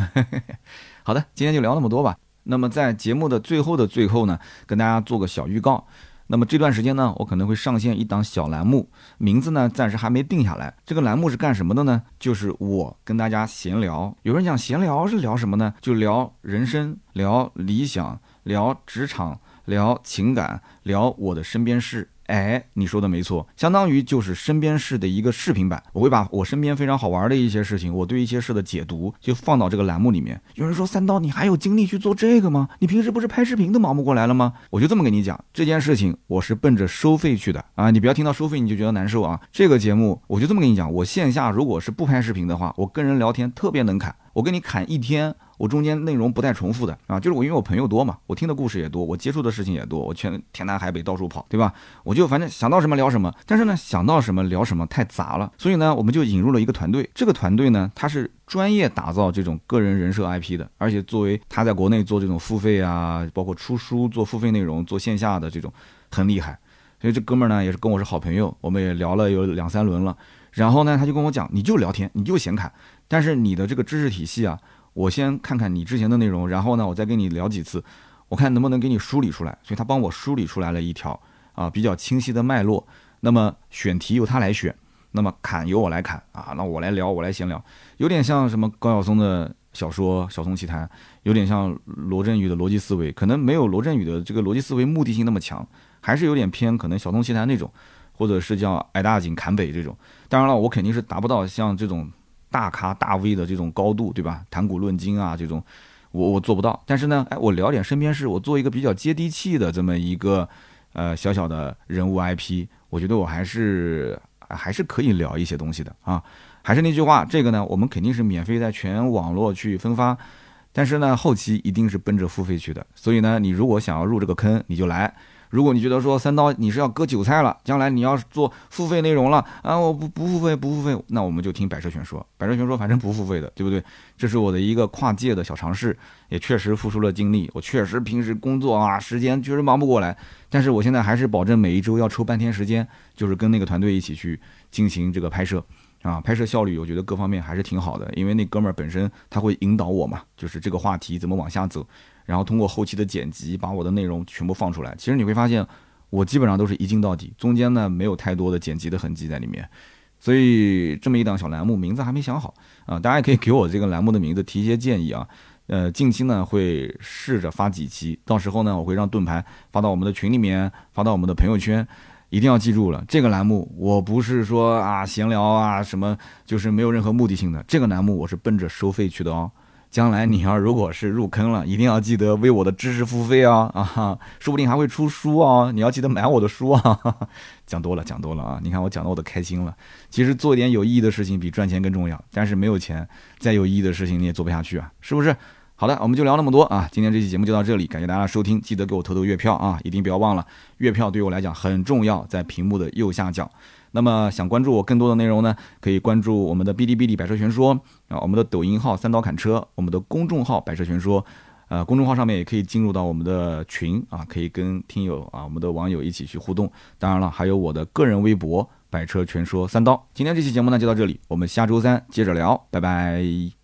好的，今天就聊那么多吧。那么在节目的最后的最后呢，跟大家做个小预告。那么这段时间呢，我可能会上线一档小栏目，名字呢暂时还没定下来。这个栏目是干什么的呢？就是我跟大家闲聊。有人讲闲聊是聊什么呢？就聊人生，聊理想，聊职场，聊情感，聊我的身边事。哎，你说的没错，相当于就是身边事的一个视频版。我会把我身边非常好玩的一些事情，我对一些事的解读，就放到这个栏目里面。有人说三刀，你还有精力去做这个吗？你平时不是拍视频都忙不过来了吗？我就这么跟你讲，这件事情我是奔着收费去的啊！你不要听到收费你就觉得难受啊！这个节目我就这么跟你讲，我线下如果是不拍视频的话，我跟人聊天特别能侃，我跟你侃一天。我中间内容不带重复的啊，就是我因为我朋友多嘛，我听的故事也多，我接触的事情也多，我全天南海北到处跑，对吧？我就反正想到什么聊什么，但是呢，想到什么聊什么太杂了，所以呢，我们就引入了一个团队。这个团队呢，他是专业打造这种个人人设 IP 的，而且作为他在国内做这种付费啊，包括出书做付费内容、做线下的这种很厉害。所以这哥们儿呢，也是跟我是好朋友，我们也聊了有两三轮了。然后呢，他就跟我讲，你就聊天，你就闲侃，但是你的这个知识体系啊。我先看看你之前的内容，然后呢，我再跟你聊几次，我看能不能给你梳理出来。所以他帮我梳理出来了一条啊比较清晰的脉络。那么选题由他来选，那么砍由我来砍啊，那我来聊，我来闲聊，有点像什么高晓松的小说《小松奇谈》，有点像罗振宇的逻辑思维，可能没有罗振宇的这个逻辑思维目的性那么强，还是有点偏可能小松奇谈那种，或者是叫矮大紧砍北这种。当然了，我肯定是达不到像这种。大咖大 V 的这种高度，对吧？谈古论今啊，这种我我做不到。但是呢，哎，我聊点身边事，我做一个比较接地气的这么一个呃小小的人物 IP，我觉得我还是还是可以聊一些东西的啊。还是那句话，这个呢，我们肯定是免费在全网络去分发，但是呢，后期一定是奔着付费去的。所以呢，你如果想要入这个坑，你就来。如果你觉得说三刀你是要割韭菜了，将来你要做付费内容了啊，我不不付费不付费，那我们就听百车全说，百车全说反正不付费的，对不对？这是我的一个跨界的小尝试，也确实付出了精力，我确实平时工作啊时间确实忙不过来，但是我现在还是保证每一周要抽半天时间，就是跟那个团队一起去进行这个拍摄啊，拍摄效率我觉得各方面还是挺好的，因为那哥们儿本身他会引导我嘛，就是这个话题怎么往下走。然后通过后期的剪辑，把我的内容全部放出来。其实你会发现，我基本上都是一镜到底，中间呢没有太多的剪辑的痕迹在里面。所以这么一档小栏目，名字还没想好啊，大家也可以给我这个栏目的名字提一些建议啊。呃，近期呢会试着发几期，到时候呢我会让盾牌发到我们的群里面，发到我们的朋友圈。一定要记住了，这个栏目我不是说啊闲聊啊什么，就是没有任何目的性的。这个栏目我是奔着收费去的哦。将来你要如果是入坑了，一定要记得为我的知识付费啊啊，说不定还会出书啊，你要记得买我的书啊。讲多了，讲多了啊！你看我讲的我都开心了。其实做一点有意义的事情比赚钱更重要，但是没有钱，再有意义的事情你也做不下去啊，是不是？好的，我们就聊那么多啊！今天这期节目就到这里，感谢大家收听，记得给我投投月票啊，一定不要忘了，月票对我来讲很重要，在屏幕的右下角。那么想关注我更多的内容呢，可以关注我们的哔哩哔哩百车全说啊，我们的抖音号三刀砍车，我们的公众号百车全说，呃，公众号上面也可以进入到我们的群啊，可以跟听友啊，我们的网友一起去互动。当然了，还有我的个人微博百车全说三刀。今天这期节目呢就到这里，我们下周三接着聊，拜拜。